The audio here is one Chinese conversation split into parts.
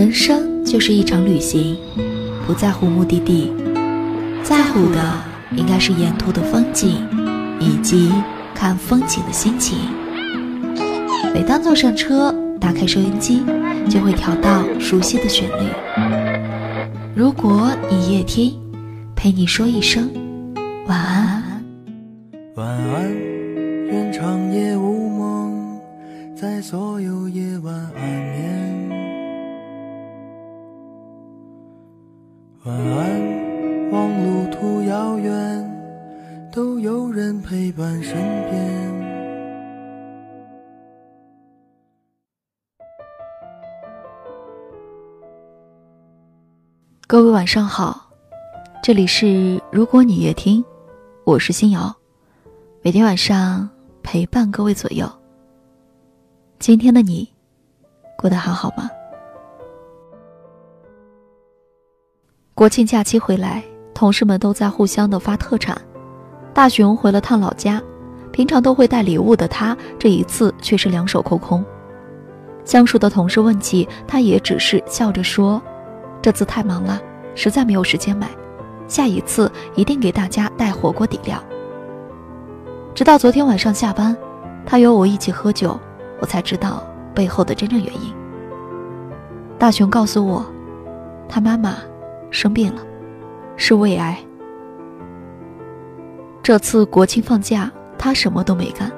人生就是一场旅行，不在乎目的地，在乎的应该是沿途的风景，以及看风景的心情。每当坐上车，打开收音机，就会调到熟悉的旋律。如果你夜听，陪你说一声晚安。晚安，愿长夜无梦，在所有夜晚安身边。各位晚上好，这里是如果你夜听，我是新瑶，每天晚上陪伴各位左右。今天的你过得还好吗？国庆假期回来，同事们都在互相的发特产。大熊回了趟老家，平常都会带礼物的他，这一次却是两手空空。相熟的同事问起，他也只是笑着说。这次太忙了，实在没有时间买。下一次一定给大家带火锅底料。直到昨天晚上下班，他约我一起喝酒，我才知道背后的真正原因。大雄告诉我，他妈妈生病了，是胃癌。这次国庆放假，他什么都没干，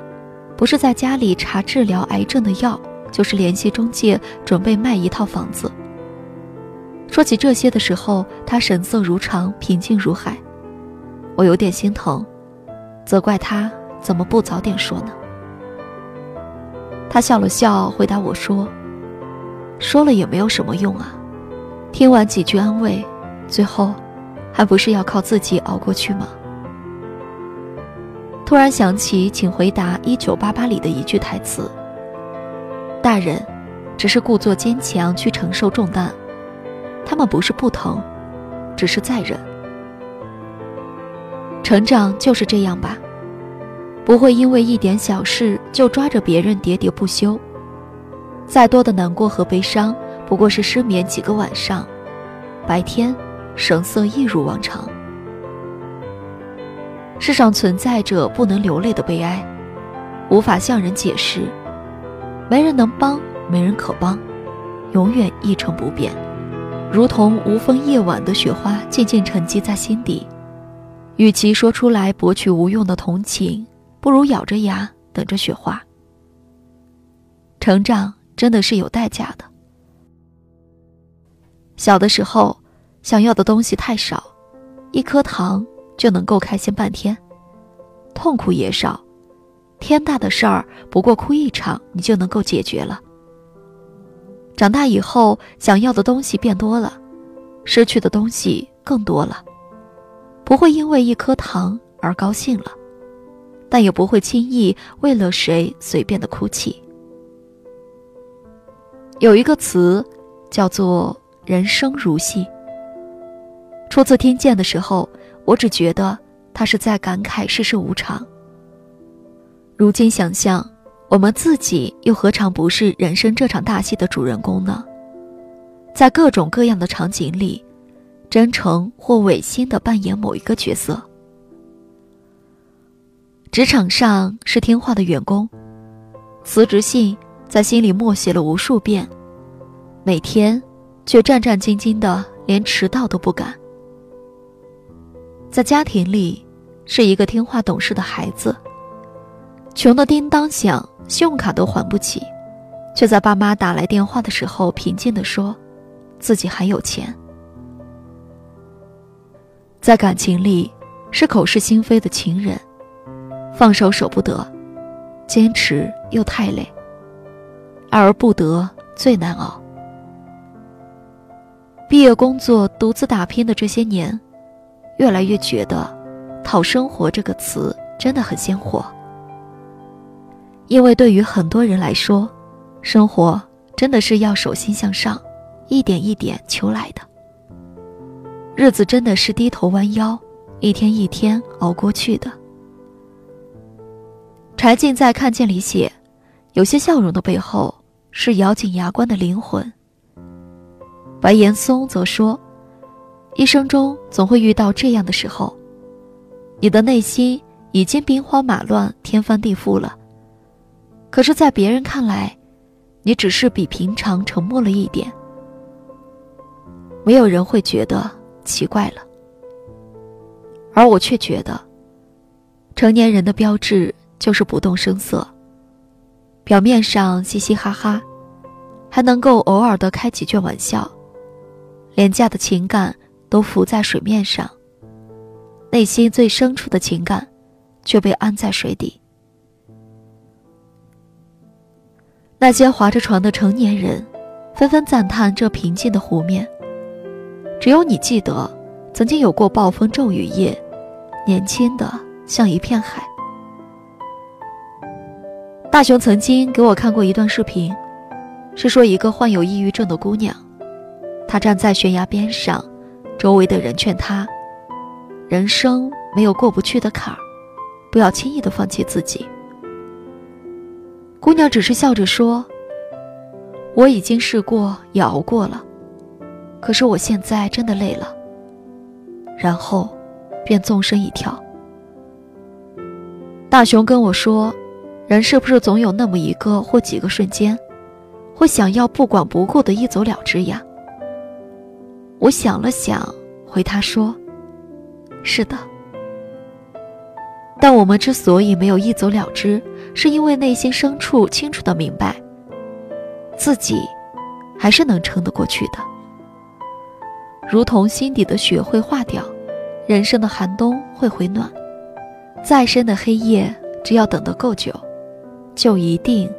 不是在家里查治疗癌症的药，就是联系中介准备卖一套房子。说起这些的时候，他神色如常，平静如海。我有点心疼，责怪他怎么不早点说呢？他笑了笑，回答我说：“说了也没有什么用啊。听完几句安慰，最后还不是要靠自己熬过去吗？”突然想起《请回答一九八八》里的一句台词：“大人，只是故作坚强去承受重担。”他们不是不疼，只是在忍。成长就是这样吧，不会因为一点小事就抓着别人喋喋不休。再多的难过和悲伤，不过是失眠几个晚上，白天神色一如往常。世上存在着不能流泪的悲哀，无法向人解释，没人能帮，没人可帮，永远一成不变。如同无风夜晚的雪花，渐渐沉积在心底。与其说出来博取无用的同情，不如咬着牙等着雪化。成长真的是有代价的。小的时候，想要的东西太少，一颗糖就能够开心半天；痛苦也少，天大的事儿不过哭一场，你就能够解决了。长大以后，想要的东西变多了，失去的东西更多了。不会因为一颗糖而高兴了，但也不会轻易为了谁随便的哭泣。有一个词，叫做“人生如戏”。初次听见的时候，我只觉得他是在感慨世事无常。如今想想。我们自己又何尝不是人生这场大戏的主人公呢？在各种各样的场景里，真诚或违心的扮演某一个角色。职场上是听话的员工，辞职信在心里默写了无数遍，每天却战战兢兢的，连迟到都不敢。在家庭里，是一个听话懂事的孩子，穷的叮当响。信用卡都还不起，却在爸妈打来电话的时候平静地说：“自己还有钱。”在感情里，是口是心非的情人，放手舍不得，坚持又太累，爱而不得最难熬。毕业工作独自打拼的这些年，越来越觉得“讨生活”这个词真的很鲜活。因为对于很多人来说，生活真的是要手心向上，一点一点求来的。日子真的是低头弯腰，一天一天熬过去的。柴静在《看见》里写，有些笑容的背后是咬紧牙关的灵魂。白岩松则说：“一生中总会遇到这样的时候，你的内心已经兵荒马乱、天翻地覆了，可是，在别人看来，你只是比平常沉默了一点。没有人会觉得奇怪了，而我却觉得，成年人的标志就是不动声色，表面上嘻嘻哈哈，还能够偶尔的开几句玩笑。”廉价的情感都浮在水面上，内心最深处的情感却被安在水底。那些划着船的成年人纷纷赞叹这平静的湖面。只有你记得，曾经有过暴风骤雨夜，年轻的像一片海。大雄曾经给我看过一段视频，是说一个患有抑郁症的姑娘。她站在悬崖边上，周围的人劝他：“人生没有过不去的坎儿，不要轻易的放弃自己。”姑娘只是笑着说：“我已经试过，也熬过了，可是我现在真的累了。”然后，便纵身一跳。大雄跟我说：“人是不是总有那么一个或几个瞬间，会想要不管不顾的一走了之呀？”我想了想，回他说：“是的。但我们之所以没有一走了之，是因为内心深处清楚的明白，自己还是能撑得过去的。如同心底的雪会化掉，人生的寒冬会回暖，再深的黑夜，只要等得够久，就一定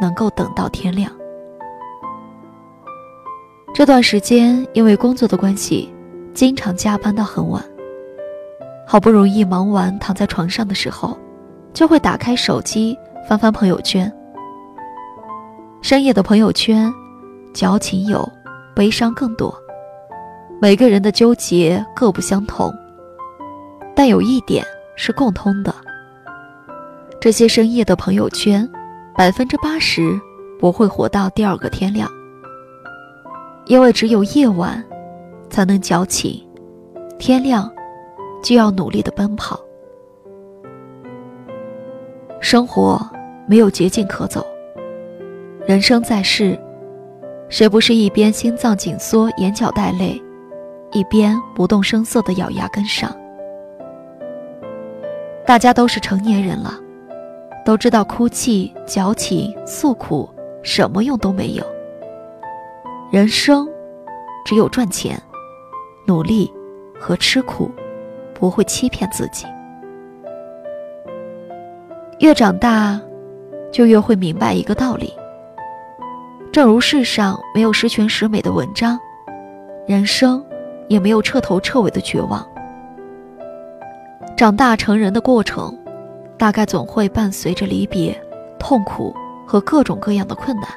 能够等到天亮。”这段时间因为工作的关系，经常加班到很晚。好不容易忙完，躺在床上的时候，就会打开手机翻翻朋友圈。深夜的朋友圈，矫情有，悲伤更多。每个人的纠结各不相同，但有一点是共通的：这些深夜的朋友圈，百分之八十不会活到第二个天亮。因为只有夜晚，才能矫情，天亮，就要努力的奔跑。生活没有捷径可走，人生在世，谁不是一边心脏紧缩、眼角带泪，一边不动声色的咬牙跟上？大家都是成年人了，都知道哭泣、矫情、诉苦，什么用都没有。人生，只有赚钱、努力和吃苦，不会欺骗自己。越长大，就越会明白一个道理。正如世上没有十全十美的文章，人生也没有彻头彻尾的绝望。长大成人的过程，大概总会伴随着离别、痛苦和各种各样的困难。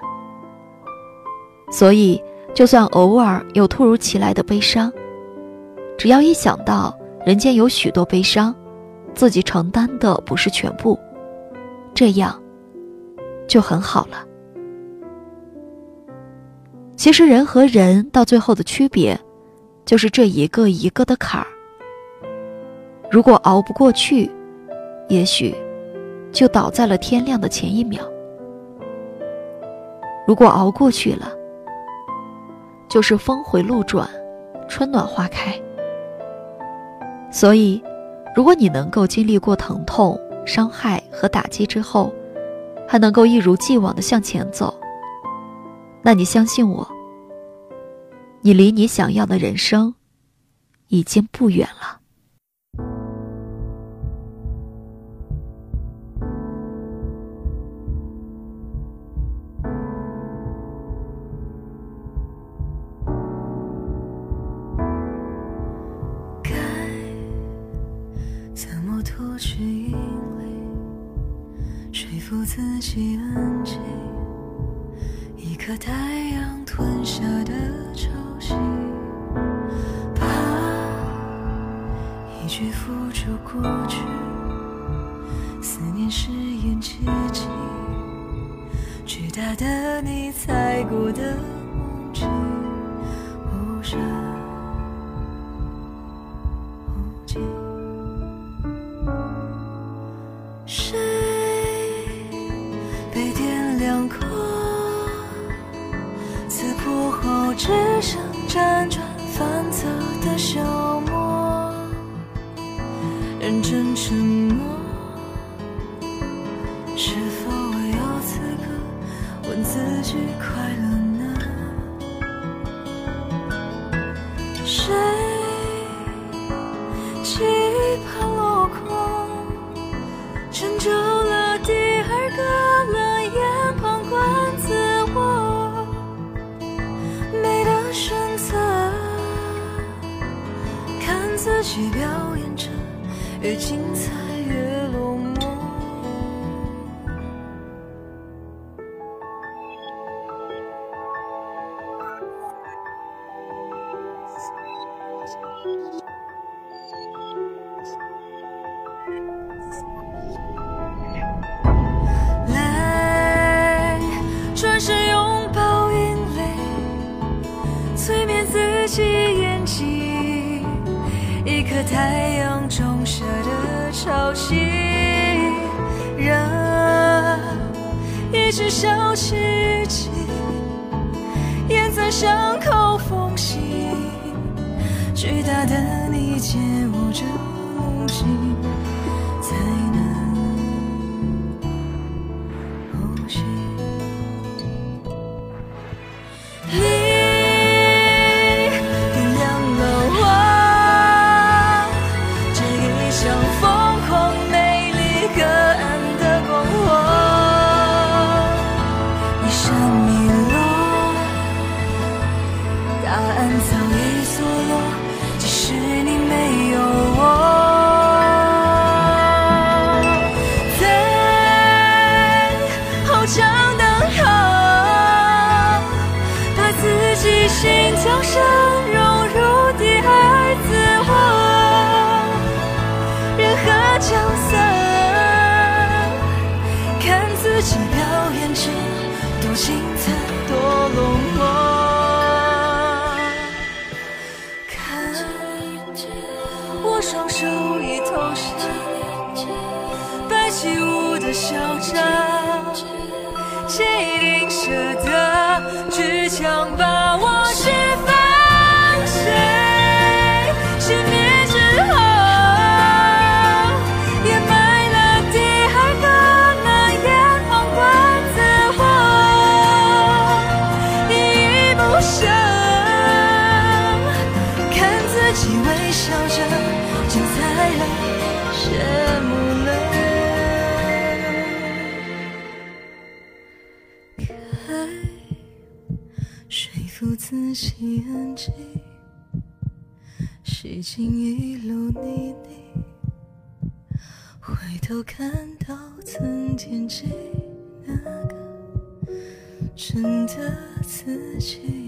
所以，就算偶尔有突如其来的悲伤，只要一想到人间有许多悲伤，自己承担的不是全部，这样就很好了。其实，人和人到最后的区别，就是这一个一个的坎儿。如果熬不过去，也许就倒在了天亮的前一秒；如果熬过去了，就是峰回路转，春暖花开。所以，如果你能够经历过疼痛、伤害和打击之后，还能够一如既往的向前走，那你相信我，你离你想要的人生已经不远了。心里说服自己安静，一颗太阳吞下的潮汐，怕一句付诸过去，思念是演奇迹，巨大的你踩过的山川自己表演着越精彩越落寞。来，转身拥抱眼泪，催眠自己颗太阳中射的潮汐，让一只小奇迹掩在伤口缝隙，巨大的你借我着梦境，双手已投降。白起舞的嚣张，谁一定舍服自己安静，洗净一路泥泞，回头看到曾惦记那个真的自己。